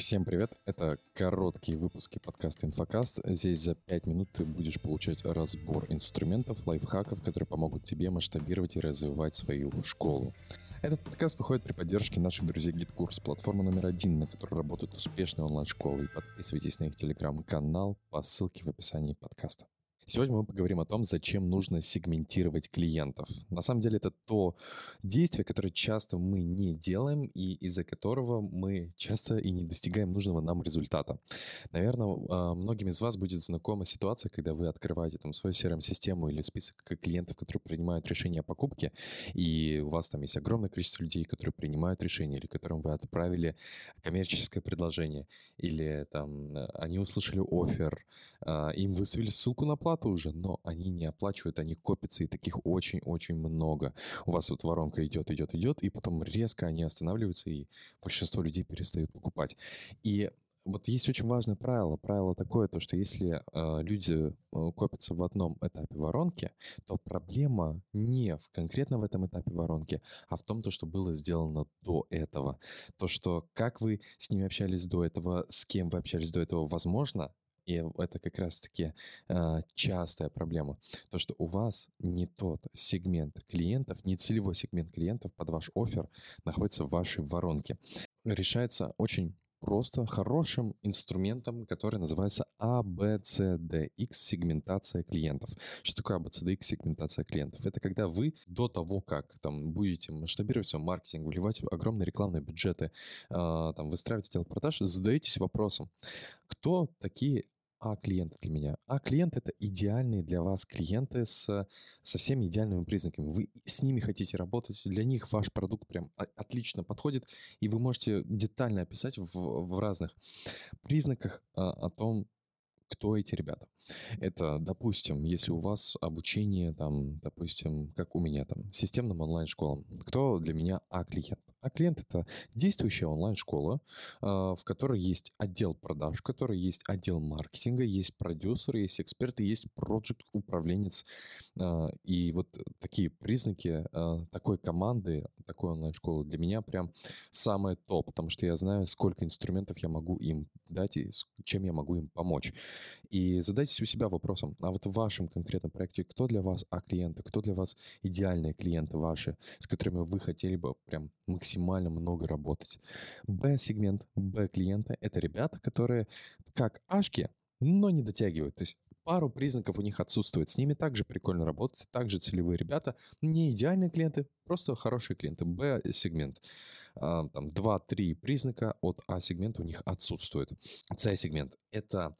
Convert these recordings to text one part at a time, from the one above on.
Всем привет! Это короткие выпуски подкаста «Инфокаст». Здесь за 5 минут ты будешь получать разбор инструментов, лайфхаков, которые помогут тебе масштабировать и развивать свою школу. Этот подкаст выходит при поддержке наших друзей GitKurs, платформа номер один, на которой работают успешные онлайн-школы. Подписывайтесь на их телеграм-канал по ссылке в описании подкаста. Сегодня мы поговорим о том, зачем нужно сегментировать клиентов. На самом деле это то действие, которое часто мы не делаем и из-за которого мы часто и не достигаем нужного нам результата. Наверное, а, многим из вас будет знакома ситуация, когда вы открываете там свою CRM-систему или список клиентов, которые принимают решение о покупке, и у вас там есть огромное количество людей, которые принимают решение или которым вы отправили коммерческое предложение, или там они услышали офер, а, им высвели ссылку на плату, уже, но они не оплачивают, они копятся, и таких очень-очень много. У вас вот воронка идет, идет, идет, и потом резко они останавливаются, и большинство людей перестают покупать. И вот есть очень важное правило. Правило такое, то, что если э, люди э, копятся в одном этапе воронки, то проблема не в, конкретно в этом этапе воронки, а в том, то, что было сделано до этого. То, что как вы с ними общались до этого, с кем вы общались до этого, возможно, и это как раз-таки э, частая проблема. То, что у вас не тот сегмент клиентов, не целевой сегмент клиентов под ваш офер находится в вашей воронке. Решается очень просто хорошим инструментом, который называется ABCDX сегментация клиентов. Что такое ABCDX сегментация клиентов? Это когда вы до того, как там будете масштабировать свой маркетинг, вливать огромные рекламные бюджеты, э, там выстраивать отдел продаж, задаетесь вопросом, кто такие а клиенты для меня? А клиент это идеальные для вас клиенты с, со всеми идеальными признаками. Вы с ними хотите работать, для них ваш продукт прям отлично подходит, и вы можете детально описать в, в разных признаках а, о том, кто эти ребята. Это, допустим, если у вас обучение, там, допустим, как у меня там, системным онлайн-школам, кто для меня А-клиент? А клиент это действующая онлайн-школа, а, в которой есть отдел продаж, в которой есть отдел маркетинга, есть продюсеры, есть эксперты, есть проект управленец. А, и вот такие признаки а, такой команды, такой онлайн-школы для меня прям самое топ, потому что я знаю, сколько инструментов я могу им дать и чем я могу им помочь. И задайтесь у себя вопросом, а вот в вашем конкретном проекте кто для вас А-клиенты, кто для вас идеальные клиенты ваши, с которыми вы хотели бы прям максимально много работать. Б-сегмент, Б-клиента — это ребята, которые как ашки, но не дотягивают. То есть пару признаков у них отсутствует. С ними также прикольно работать, также целевые ребята. Не идеальные клиенты, просто хорошие клиенты. Б-сегмент. А, там 2-3 признака от А-сегмента у них отсутствует. С-сегмент — это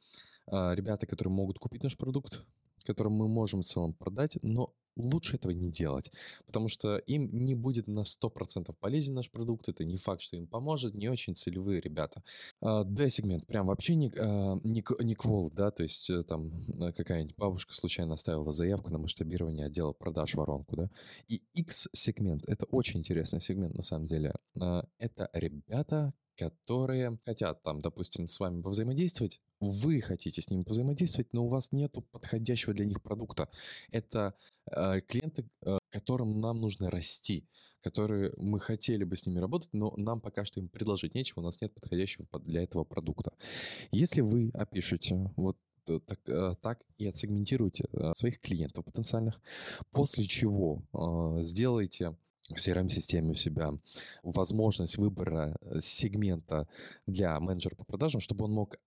а, ребята, которые могут купить наш продукт, которым мы можем в целом продать, но лучше этого не делать, потому что им не будет на 100% полезен наш продукт, это не факт, что им поможет, не очень целевые ребята. А, D-сегмент прям вообще не, а, не, не квол, да, то есть э, там э, какая-нибудь бабушка случайно оставила заявку на масштабирование отдела продаж воронку, да, и X-сегмент, это очень интересный сегмент на самом деле, а, это ребята, которые хотят там, допустим, с вами повзаимодействовать, вы хотите с ними взаимодействовать, но у вас нет подходящего для них продукта. Это э, клиенты, э, которым нам нужно расти, которые мы хотели бы с ними работать, но нам пока что им предложить нечего, у нас нет подходящего для этого продукта. Если вы опишете вот э, так, э, так и отсегментируете э, своих клиентов потенциальных, после чего э, сделаете в CRM-системе у себя возможность выбора сегмента для менеджера по продажам, чтобы он мог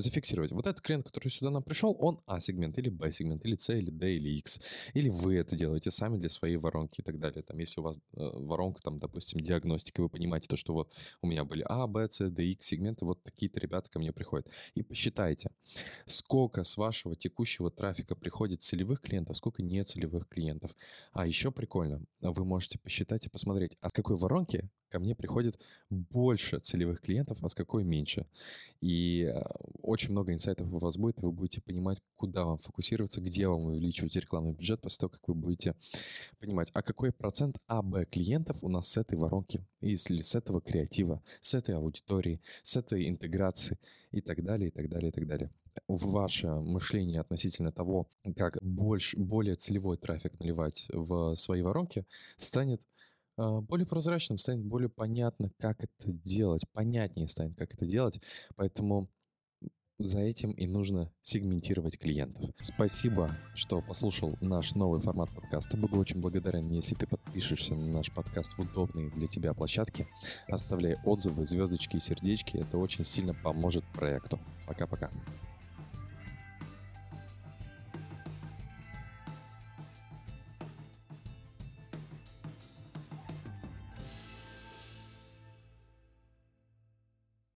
зафиксировать. Вот этот клиент, который сюда нам пришел, он А-сегмент или Б-сегмент, или С, или D, или X. Или вы это делаете сами для своей воронки и так далее. Там, если у вас э, воронка, там, допустим, диагностика, вы понимаете то, что вот у меня были А, Б, С, D, X сегменты, вот такие-то ребята ко мне приходят. И посчитайте, сколько с вашего текущего трафика приходит целевых клиентов, сколько нецелевых клиентов. А еще прикольно, вы можете посчитать и посмотреть, от какой воронки ко мне приходит больше целевых клиентов, а с какой меньше. И э, очень много инсайтов у вас будет, и вы будете понимать, куда вам фокусироваться, где вам увеличивать рекламный бюджет после того, как вы будете понимать, а какой процент АБ клиентов у нас с этой воронки, если с этого креатива, с этой аудитории, с этой интеграции и так далее, и так далее, и так далее ваше мышление относительно того, как больше, более целевой трафик наливать в свои воронки, станет более прозрачным, станет более понятно, как это делать, понятнее станет, как это делать. Поэтому за этим и нужно сегментировать клиентов. Спасибо, что послушал наш новый формат подкаста. Буду очень благодарен, если ты подпишешься на наш подкаст в удобные для тебя площадки. Оставляй отзывы, звездочки и сердечки. Это очень сильно поможет проекту. Пока-пока.